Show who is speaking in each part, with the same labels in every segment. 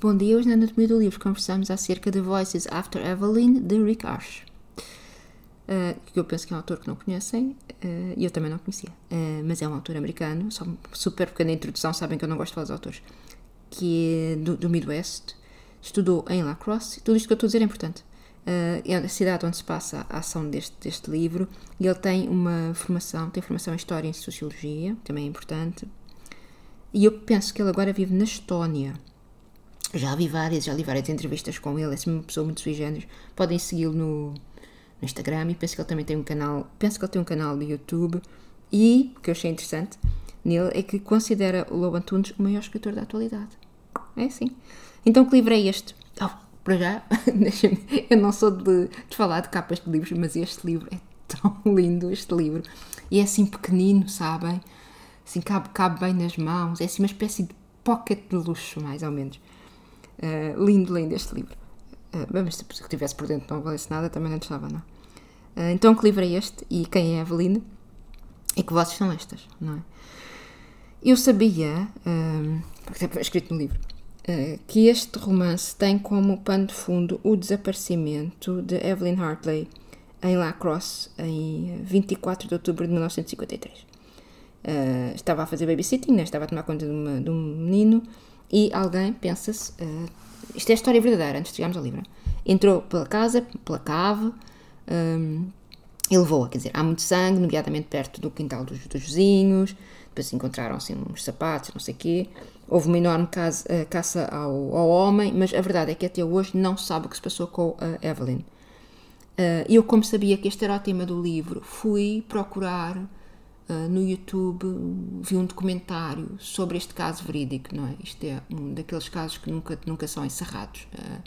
Speaker 1: Bom dia, hoje na Anatomia do Livro conversamos acerca de Voices After Evelyn, de Rick Arsh. Uh, que eu penso que é um autor que não conhecem, uh, eu também não conhecia, uh, mas é um autor americano, só super pequena introdução, sabem que eu não gosto de falar dos autores, que é do, do Midwest, estudou em La Crosse, tudo isto que eu estou a dizer é importante. é a cidade onde se passa a ação deste, deste livro, e ele tem uma formação, tem formação em História e em Sociologia, também é importante, e eu penso que ele agora vive na Estónia, já vi várias, já li várias entrevistas com ele, é uma pessoa muito sui generis. Podem segui-lo no, no, Instagram e penso que ele também tem um canal, penso que ele tem um canal no YouTube e, o que eu achei interessante nele, é que considera o Lobo Antunes o maior escritor da atualidade. É assim. Então que livro é este? Oh, para já, eu não sou de, de falar de capas de livros, mas este livro é tão lindo, este livro. E é assim pequenino, sabem? Assim, cabe, cabe bem nas mãos. É assim uma espécie de pocket de luxo, mais ou menos. Uh, lindo, lindo este livro. Uh, mas se eu tivesse por dentro não valesse nada, também não estava, não. Uh, então, que livro é este? E quem é a? E que vozes são estas, não é? Eu sabia, porque está escrito no livro, que este romance tem como pano de fundo o desaparecimento de Evelyn Hartley em La Crosse em 24 de outubro de 1953. estava a fazer babysitting, né? estava a tomar conta de, uma, de um menino e alguém pensa-se, uh, isto é a história verdadeira, antes de chegarmos ao livro, entrou pela casa, pela cave, um, ehm, e levou-a, quer dizer, há muito sangue, nomeadamente perto do quintal dos, dos vizinhos, depois encontraram-se uns sapatos, não sei o quê, houve uma enorme caça, uh, caça ao, ao, homem, mas a verdade é que até hoje não sabe o que se passou com a Evelyn. Uh, eu, como sabia que este era o tema do livro, fui procurar Uh, no YouTube vi um documentário sobre este caso verídico, não é? Isto é um daqueles casos que nunca, nunca são encerrados, uh,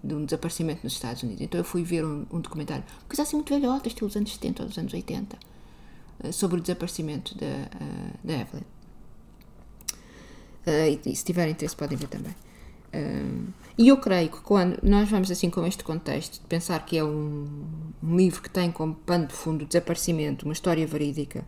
Speaker 1: de um desaparecimento nos Estados Unidos. Então eu fui ver um, um documentário, coisa assim muito velhota, estilo dos anos 70 ou dos anos 80, uh, sobre o desaparecimento da, da Evelyn. E, e, se tiverem interesse podem ver também. e eu creio que quando nós vamos assim com este contexto de pensar que é um, um livro que tem como pano de fundo o desaparecimento, uma história verídica,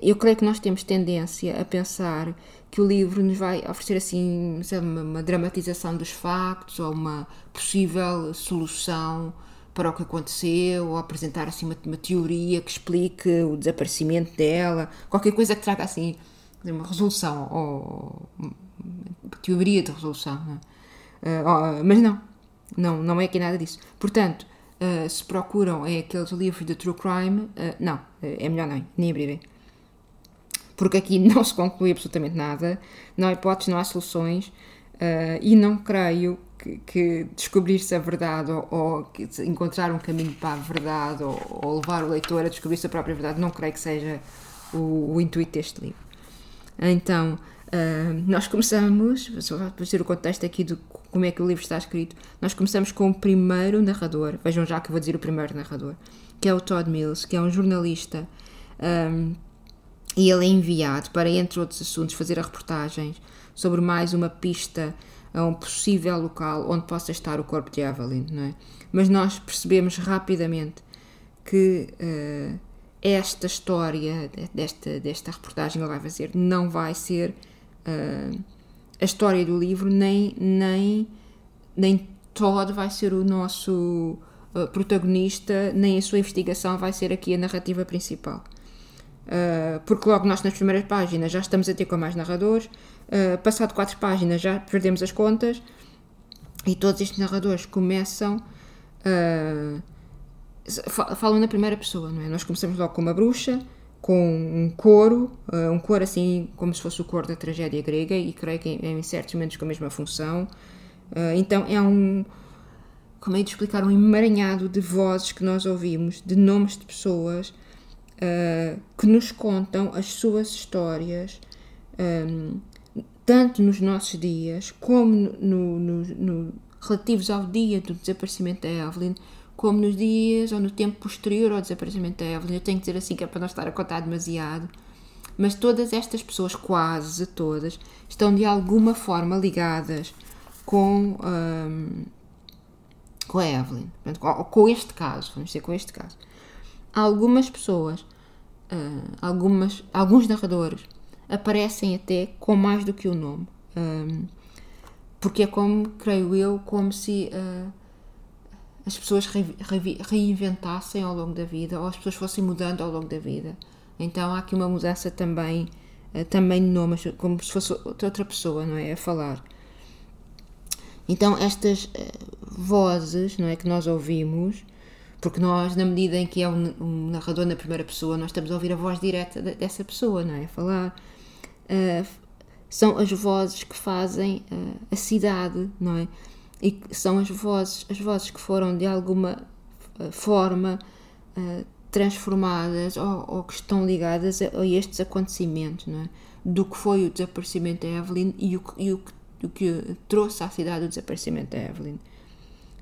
Speaker 1: eu creio que nós temos tendência a pensar que o livro nos vai oferecer assim uma, dramatização dos factos ou uma possível solução para o que aconteceu ou apresentar assim uma, uma teoria que explique o desaparecimento dela, qualquer coisa que traga assim uma resolução ou teoria de resolução. Não é? uh, mas não, não, não é aqui nada disso. Portanto, uh, se procuram é aqueles livros de true crime, uh, não, é melhor não, nem abrirem porque aqui não se conclui absolutamente nada, não há hipóteses, não há soluções, uh, e não creio que, que descobrir-se a verdade ou, ou encontrar um caminho para a verdade ou, ou, levar o leitor a descobrir a própria verdade, não creio que seja o, o intuito deste livro. Então, uh, nós começamos, vou dizer o contexto aqui de como é que o livro está escrito, nós começamos com o primeiro narrador, vejam já que eu vou dizer o primeiro narrador, que é o Todd Mills, que é um jornalista um, ah, e ele é enviado para, entre outros assuntos, fazer a reportagem sobre mais uma pista a um possível local onde possa estar o corpo de Evelyn, não é? Mas nós percebemos rapidamente que uh, esta história desta, desta reportagem que ele vai fazer não vai ser uh, a história do livro, nem, nem, nem Todd vai ser o nosso uh, protagonista, nem a sua investigação vai ser aqui a narrativa principal. Uh, porque logo nós nas primeiras páginas já estamos a ter com mais narradores, uh, passado quatro páginas já perdemos as contas e todos estes narradores começam uh, falam na primeira pessoa, não é? Nós começamos logo com uma bruxa, com um coro, um coro assim como se fosse o coro da tragédia grega e creio que em, em certos momentos com a mesma função. então é um como é de explicar um emaranhado de vozes que nós ouvimos, de nomes de pessoas uh, que nos contam as suas histórias, um, tanto nos nossos dias, como no, no, no, relativos ao dia do desaparecimento da Evelyn, como nos dias ou no tempo posterior ao desaparecimento da Evelyn. Eu tenho que dizer assim que é para não estar a contar demasiado. Mas todas estas pessoas, quase todas, estão de alguma forma ligadas com, um, com a Evelyn. Portanto, com este caso, vamos dizer com este caso algumas pessoas, uh, algumas, alguns narradores aparecem até com mais do que o um nome. Um, porque é como, creio eu, como se uh, as pessoas re, re, reinventassem ao longo da vida ou as pessoas fossem mudando ao longo da vida. Então há aqui uma mudança também, uh, também de nome, como se fosse outra pessoa, não é? A falar. Então estas uh, vozes, não é, que nós ouvimos, porque nós, na medida em que é um, um, narrador na primeira pessoa, nós estamos a ouvir a voz direta dessa pessoa, não é? A falar. Uh, são as vozes que fazem uh, a cidade, não é? E são as vozes, as vozes que foram de alguma uh, forma transformadas ou, ou, que estão ligadas a, a, estes acontecimentos, não é? Do que foi o desaparecimento da Evelyn e o, e o, o que trouxe à cidade o desaparecimento da Evelyn.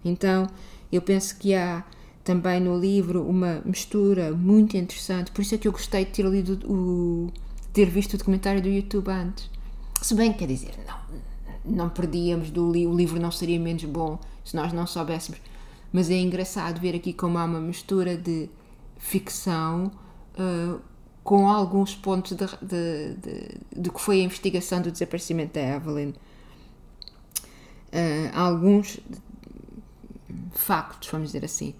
Speaker 1: Então, eu penso que há também no livro uma mistura muito interessante. Por isso é que eu gostei de ter lido o ter visto o documentário do YouTube antes. Se bem quer dizer, não, não perdíamos do o livro não seria menos bom se nós não soubéssemos. Mas é engraçado ver aqui como há uma mistura de ficção uh, com alguns pontos de, de, de, de, que foi a investigação do desaparecimento da Evelyn. Uh, alguns factos, vamos dizer assim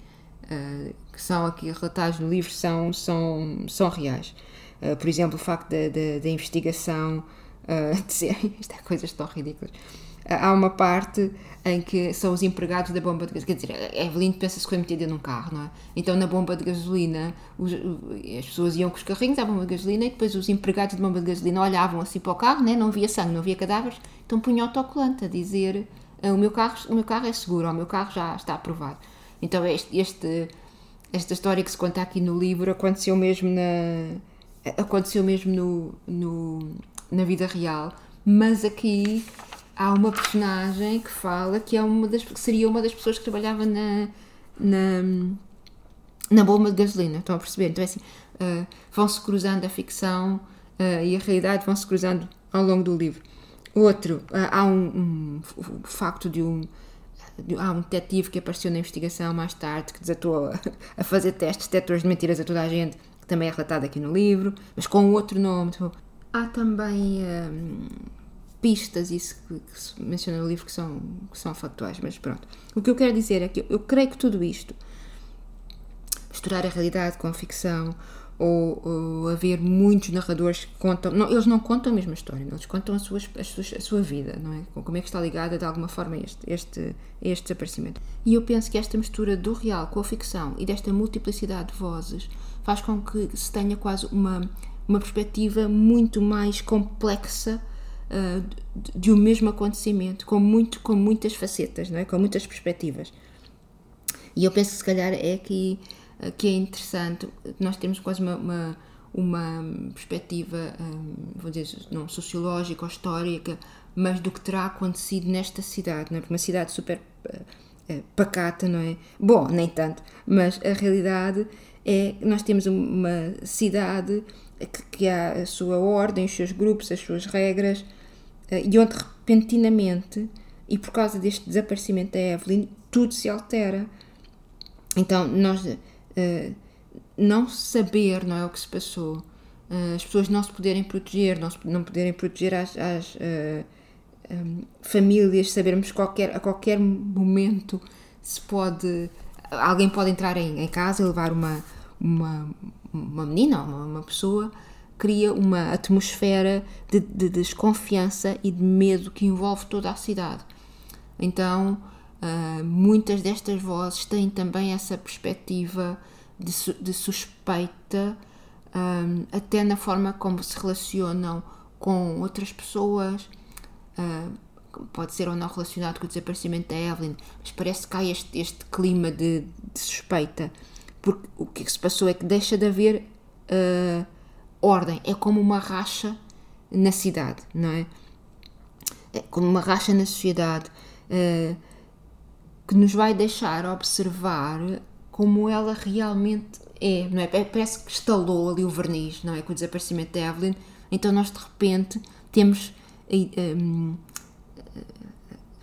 Speaker 1: uh, que são aqui relatados no livro são, são, são reais. Uh, por exemplo, o facto da investigação uh, dizer isto é coisas tão ridículas. há uma parte em que são os empregados da bomba de gasolina. Quer dizer, a Evelyn pensa-se que foi metida num carro, não é? Então, na bomba de gasolina, os, as pessoas iam com os carrinhos à bomba de gasolina e depois os empregados da bomba de gasolina olhavam assim para o carro, né? não havia sangue, não havia cadáveres, então punham autocolante a dizer: o meu, carro, o meu carro é seguro, o meu carro já está aprovado. Então este, este, esta história que se conta aqui no livro aconteceu mesmo na aconteceu mesmo no, no, na vida real, mas aqui há uma personagem que fala que é uma das que seria uma das pessoas que trabalhava na na, na bomba de gasolina, estão a perceber? Então é assim, uh, vão-se cruzando a ficção uh, e a realidade vão-se cruzando ao longo do livro. Outro, uh, há um, um, um facto de um há um detetive que apareceu na investigação mais tarde que desatou a, a fazer testes detectores de mentiras a toda a gente, que também é relatado aqui no livro, mas com outro nome. Tipo, há também hum, pistas, isso que, que, se menciona no livro, que são, que são factuais, mas pronto. O que eu quero dizer é que eu, eu creio que tudo isto, misturar a realidade com a ficção, ou, ou haver muitos narradores que contam. Não, eles não contam a mesma história, eles contam a, a, a sua vida, não é? Como é que está ligada de alguma forma a este, este, este desaparecimento. E eu penso que esta mistura do real com a ficção e desta multiplicidade de vozes faz com que se tenha quase uma, uma perspectiva muito mais complexa uh, de, de um mesmo acontecimento, com, muito, com muitas facetas, não é? com muitas perspectivas. E eu penso que se calhar é que que é interessante. Nós temos quase uma, uma, uma perspectiva, um, vou dizer, não sociológica ou histórica, mas do que terá acontecido nesta cidade, não é? Uma cidade super uh, pacata, não é? Bom, nem tanto, mas a realidade é que nós temos uma cidade que, que há a sua ordem, os seus grupos, as suas regras, e onde repentinamente, e por causa deste desaparecimento da Evelyn, tudo se altera. Então, nós eh, não saber não é, o que se passou, uh, as pessoas não se poderem proteger, não, se, não poderem proteger as, as uh, um, famílias, sabermos qualquer, a qualquer momento se pode. Alguém pode entrar em, em casa e levar uma, uma, uma menina, uma, uma pessoa, cria uma atmosfera de, de, desconfiança e de medo que envolve toda a cidade. Então, uh, muitas destas vozes têm também essa perspectiva de, de suspeita, um, até na forma como se relacionam com outras pessoas. Uh, pode ser ou não relacionado com o desaparecimento da Evelyn, mas parece que há este, este clima de, de, suspeita. Porque o que se passou é que deixa de haver uh, ordem, é como uma racha na cidade, não é? É como uma racha na sociedade uh, que nos vai deixar observar como ela realmente é, não é? Parece que estalou ali o verniz, não é? Com o desaparecimento da Evelyn, então nós de repente temos. Um,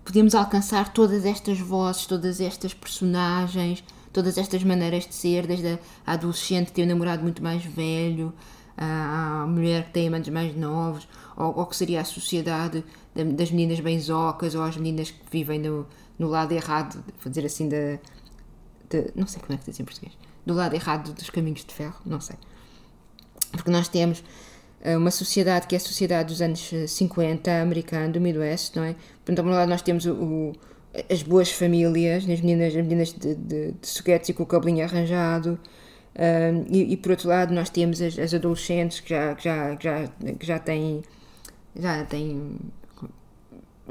Speaker 1: podemos alcançar todas estas vozes, todas estas personagens, todas estas maneiras de ser, desde a adolescente ter um namorado muito mais velho, a mulher que tem amantes mais novos, ou, ou que seria a sociedade das meninas benzocas, ou as meninas que vivem no, no lado errado, vou dizer assim, da. não sei como é que diz em português. Do lado errado dos caminhos de ferro, não sei. Porque nós temos eh, uma sociedade que é a sociedade dos anos 50, americana, do Midwest, não é? Portanto, ao lado nós temos o, o, as boas famílias, as meninas, as meninas de, de, de e com o cabelinho arranjado, um, e, e, por outro lado nós temos as, as adolescentes que já, que já, que já, que já têm já têm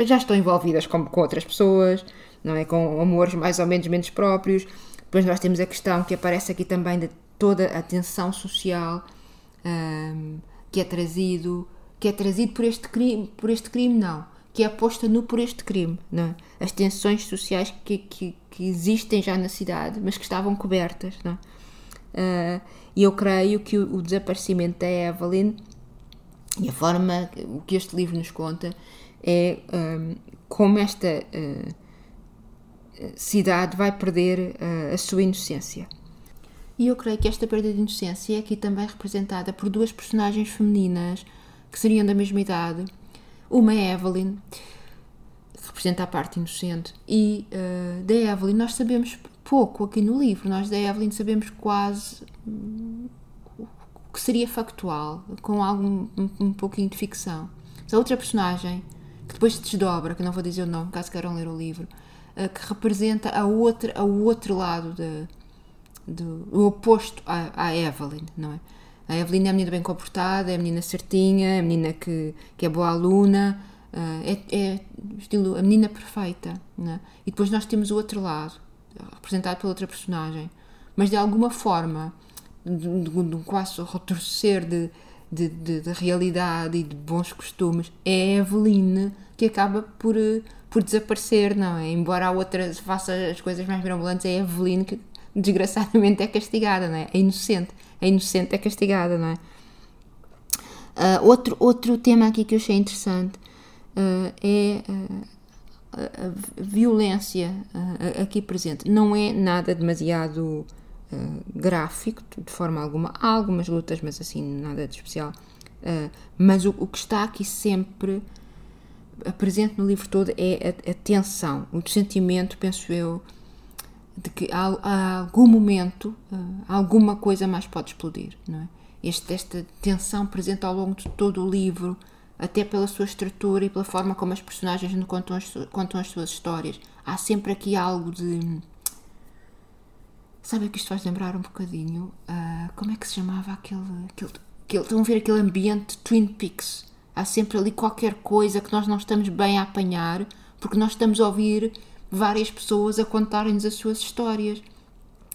Speaker 1: já estão envolvidas com, com outras pessoas, não é? Com amores mais ou menos menos próprios. Depois nós temos a questão que aparece aqui também de toda a tensão social um, que é trazido que é trazido por este crime, por este crime não, que é posta no por este crime, não é? As tensões sociais que, que, que, existem já na cidade, mas que estavam cobertas, não é? Uh, e eu creio que o, o, desaparecimento da Evelyn e a forma o que este livro nos conta é um, como esta uh, cidade vai perder uh, a sua inocência. E eu creio que esta perda de inocência é aqui também representada por duas personagens femininas que seriam da mesma idade. Uma é Evelyn, que representa a parte inocente, e uh, da Evelyn nós sabemos pouco aqui no livro. Nós da Evelyn sabemos quase o que seria factual, com algum um, um pouquinho de ficção. a outra personagem, depois se desdobra, que não vou dizer o nome, caso queiram ler o livro, uh, que representa a outra, a outro lado de do, o oposto à, à, Evelyn, não é? A Evelyn é a menina bem comportada, é a menina certinha, é a menina que, que é boa aluna, uh, é, é, estilo a menina perfeita, é? E depois nós temos o outro lado, representado pela outra personagem, mas de alguma forma, de, de, de um quase retorcer de, de, de, de, realidade e de bons costumes, é a Evelyn que acaba por, por desaparecer, não é? Embora a outra faça as coisas mais mirabolantes, é a Evelyn que desgraçadamente é castigada, não é? É inocente. A inocente é castigada, não é? Uh, outro, outro tema aqui que eu achei interessante uh, é uh, a, violência aqui presente. Não é nada demasiado gráfico, de forma alguma. Há algumas lutas, mas assim, nada de especial. mas o, o, que está aqui sempre presente no livro todo é a, a tensão, o sentimento, penso eu, de que a, a algum momento uh, alguma coisa mais pode explodir, não é? Este, esta tensão presente ao longo de todo o livro, até pela sua estrutura e pela forma como as personagens contam as, contam as suas histórias. Há sempre aqui algo de. Sabe que isto faz lembrar um bocadinho? Uh, como é que se chamava aquele, aquele, aquele. Estão a ver aquele ambiente Twin Peaks? Há sempre ali qualquer coisa que nós não estamos bem a apanhar, porque nós estamos a ouvir várias pessoas a contarem-nos as suas histórias.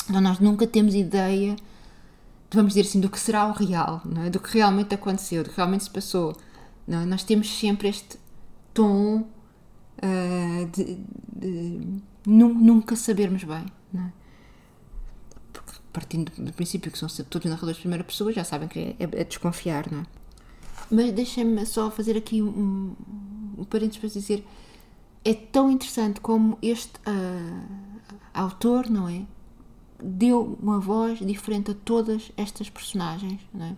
Speaker 1: Então nós nunca temos ideia, de, vamos dizer assim, do que será o real, é? do que realmente aconteceu, do que realmente se passou. É? Nós temos sempre este tom uh, de, de, nunca sabermos bem. Partindo do princípio que são todos narradores de primeira pessoa, já sabem que é, é, desconfiar, não é? Mas deixem-me só fazer aqui um, um parênteses para dizer é tão interessante como este uh, autor, não é? Deu uma voz diferente a todas estas personagens, não é?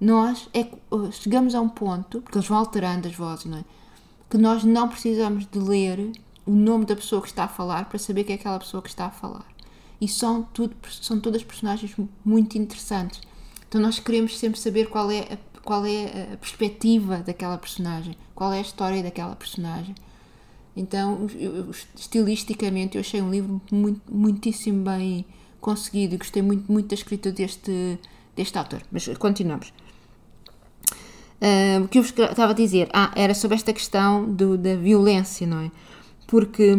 Speaker 1: Nós é, uh, chegamos a um ponto, porque eles vão alterando as vozes, não é? Que nós não precisamos de ler o nome da pessoa que está a falar para saber que é aquela pessoa que está a falar. E são, tudo, são todas personagens muito interessantes. Então nós queremos sempre saber qual é a, qual é a perspectiva daquela personagem, qual é a história daquela personagem. Então, eu, estilisticamente, eu achei um livro muito, muitíssimo bem conseguido e gostei muito, muito da escrita deste, deste autor. Mas continuamos. Uh, o que eu estava a dizer? Ah, era sobre esta questão do, da violência, não é? Porque,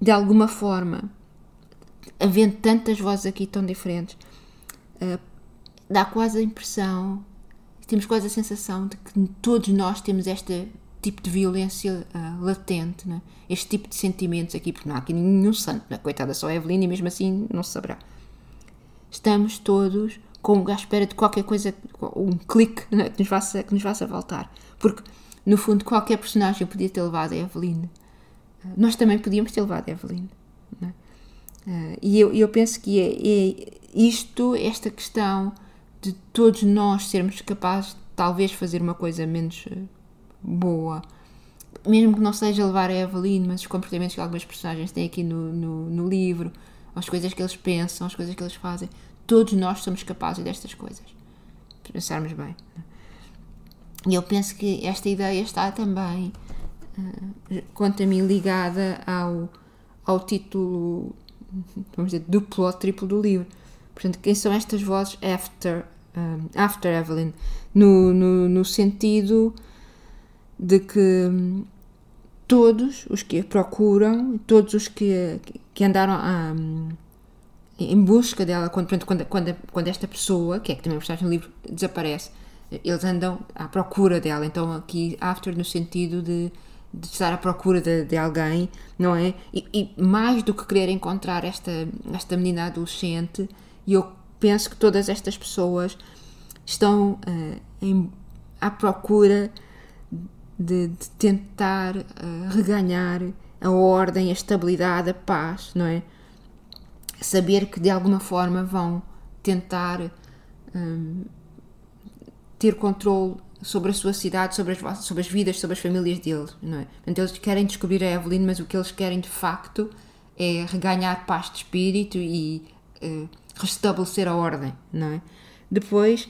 Speaker 1: de alguma forma, havendo tantas vozes aqui tão diferentes, uh, dá quase a impressão, temos quase a sensação de que todos nós temos esta tipo de violência uh, latente, né? este tipo de sentimentos aqui, porque não há aqui nenhum santo, né? coitada só a Evelyn, e mesmo assim não se saberá. Estamos todos com, à espera de qualquer coisa, um clique né? que, nos faça, que nos faça voltar. Porque, no fundo, qualquer personagem podia ter levado a Evelyn. Uh, nós também podíamos ter levado a Evelyn. Uh, e eu, eu penso que é, é isto, esta questão de todos nós sermos capazes de talvez fazer uma coisa menos eh, boa. Mesmo que não seja levar a Evelyn, mas os comportamentos que algumas personagens têm aqui no, no, no livro, as coisas que eles pensam, as coisas que eles fazem, todos nós somos capazes destas coisas. Pensarmos bem. E eu penso que esta ideia está também, uh, quanto a mim, ligada ao, ao título, vamos dizer, duplo ou triplo do livro. Portanto, quem são estas vozes after, um, after Evelyn? No, no, no sentido de que todos os que a procuram, todos os que, que andaram a, em busca dela, quando, quando, quando, quando esta pessoa, que é que também está no livro, desaparece, eles andam à procura dela. Então, aqui, after, no sentido de, de estar à procura de, de alguém, não é? E, e, mais do que querer encontrar esta, esta menina adolescente, eu penso que todas estas pessoas estão uh, em, à procura de, de tentar uh, reganhar a ordem, a estabilidade, a paz, não é? Saber que de alguma forma vão tentar. Um, ter controle sobre a sua cidade, sobre as, sobre as vidas, sobre as famílias deles, não é? Portanto, eles querem descobrir a Evelyn, mas o que eles querem de facto é reganhar paz de espírito e uh, restabelecer a ordem, não é? Depois,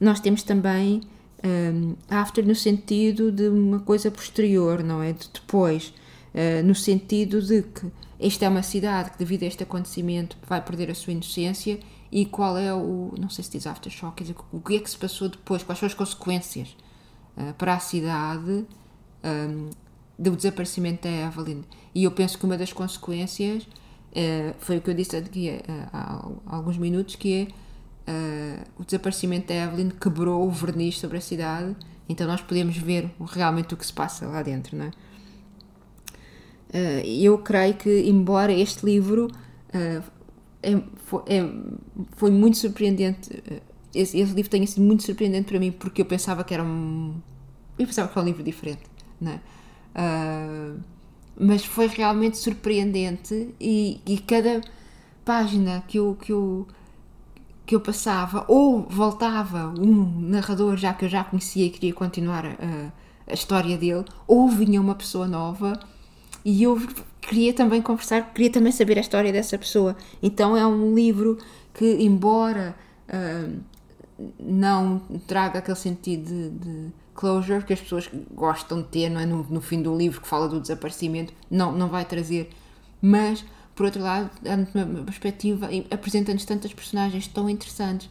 Speaker 1: nós temos também um, after no sentido de uma coisa posterior, não é? De depois, uh, no sentido de que esta é uma cidade que, devido a este acontecimento, vai perder a sua inocência e qual é o, não sei se diz aftershock, quer dizer, o que é que se passou depois, quais são as consequências uh, para a cidade um, do desaparecimento da Evelyn. E eu penso que uma das consequências uh, foi o que eu disse aqui uh, há, há, alguns minutos, que é o desaparecimento da Evelyn quebrou o verniz sobre a cidade, então nós podemos ver realmente o que se passa lá dentro, não é? eu creio que, embora este livro é, foi, é, foi, muito surpreendente. Eh, esse, esse, livro tenha sido muito surpreendente para mim porque eu pensava que era um. Eu pensava que era um livro diferente, não é? Uh, mas foi realmente surpreendente e, e, cada página que eu, que, eu, que eu passava, ou voltava um narrador já que eu já conhecia e queria continuar a, a história dele, ou vinha uma pessoa nova e eu queria também conversar, queria também saber a história dessa pessoa. Então é um livro que, embora uh, não traga aquele sentido de, de, closure que as pessoas gostam de ter, não é? No, no, fim do livro que fala do desaparecimento, não, não vai trazer. Mas, por outro lado, dando uma perspectiva, apresenta-nos tantas personagens tão interessantes,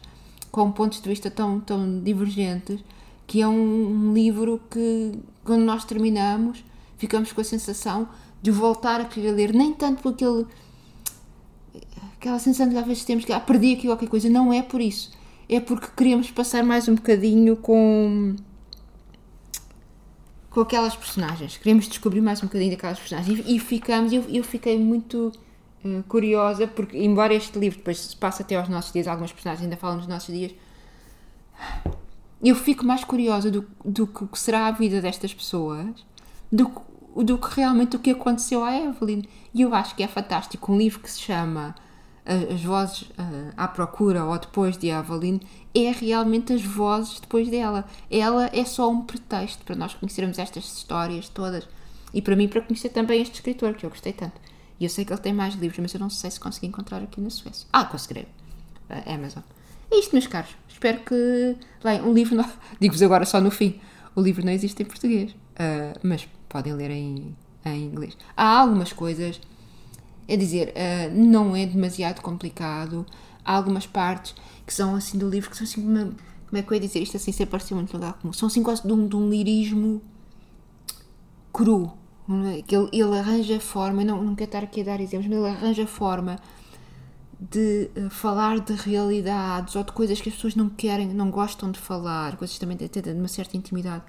Speaker 1: com pontos de vista tão, tão divergentes, que é um, um livro que, quando nós terminamos, ficamos com a sensação de voltar a querer ler, nem tanto por aquele, aquela sensação de às vezes temos que ah, perdi aqui qualquer coisa, não é por isso, é porque queremos passar mais um bocadinho com com aquelas personagens, queremos descobrir mais um bocadinho daquelas personagens. E, e ficamos, eu, eu fiquei muito uh, curiosa, porque embora este livro depois se passe até aos nossos dias, algumas personagens ainda falam nos nossos dias, eu fico mais curiosa do, do que será a vida destas pessoas do que do que realmente o que aconteceu à Evelyn. E eu acho que é fantástico. Um livro que se chama As Vozes uh, à Procura ou Depois de Evelyn é realmente as vozes depois dela. Ela é só um pretexto para nós conhecermos estas histórias todas e para mim para conhecer também este escritor que eu gostei tanto. E eu sei que ele tem mais livros, mas eu não sei se consegui encontrar aqui na Suécia. Ah, conseguirei. Uh, Amazon. É isto, meus caros. Espero que. Bem, um livro. Não... Digo-vos agora só no fim. O livro não existe em português. Uh, mas podem ler em, em inglês. Há algumas coisas, é dizer, uh, não é demasiado complicado. Há algumas partes que são assim do livro que são assim, uma, como é que eu ia dizer isto assim, sem parecer muito lugar comum? São assim quase de um, de um lirismo cru. Que ele, ele arranja forma, não, não quero estar aqui a dar exemplos, mas ele arranja forma de uh, falar de realidades ou de coisas que as pessoas não querem, não gostam de falar, coisas também até de uma certa intimidade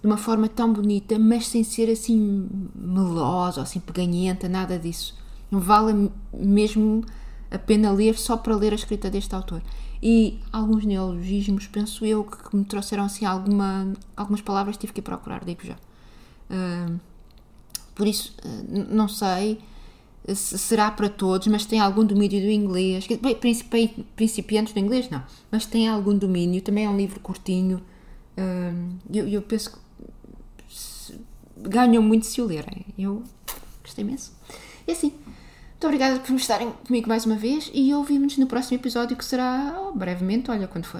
Speaker 1: de uma forma tão bonita, mas sem ser assim melosa assim peganhenta, nada disso. Não vale mesmo a pena ler só para ler a escrita deste autor. E alguns neologismos, penso eu, que me trouxeram assim alguma, algumas palavras tive que procurar, digo já. Uh, por isso, uh, não sei será para todos, mas tem algum domínio do inglês. Bem, principiantes do inglês, não, mas tem algum domínio. Também é um livro curtinho. Eu, eu penso que ganham muito se o lerem. Eu gostei imenso. E assim, muito obrigada por estarem comigo mais uma vez e ouvimos-nos no próximo episódio que será brevemente, olha quando for.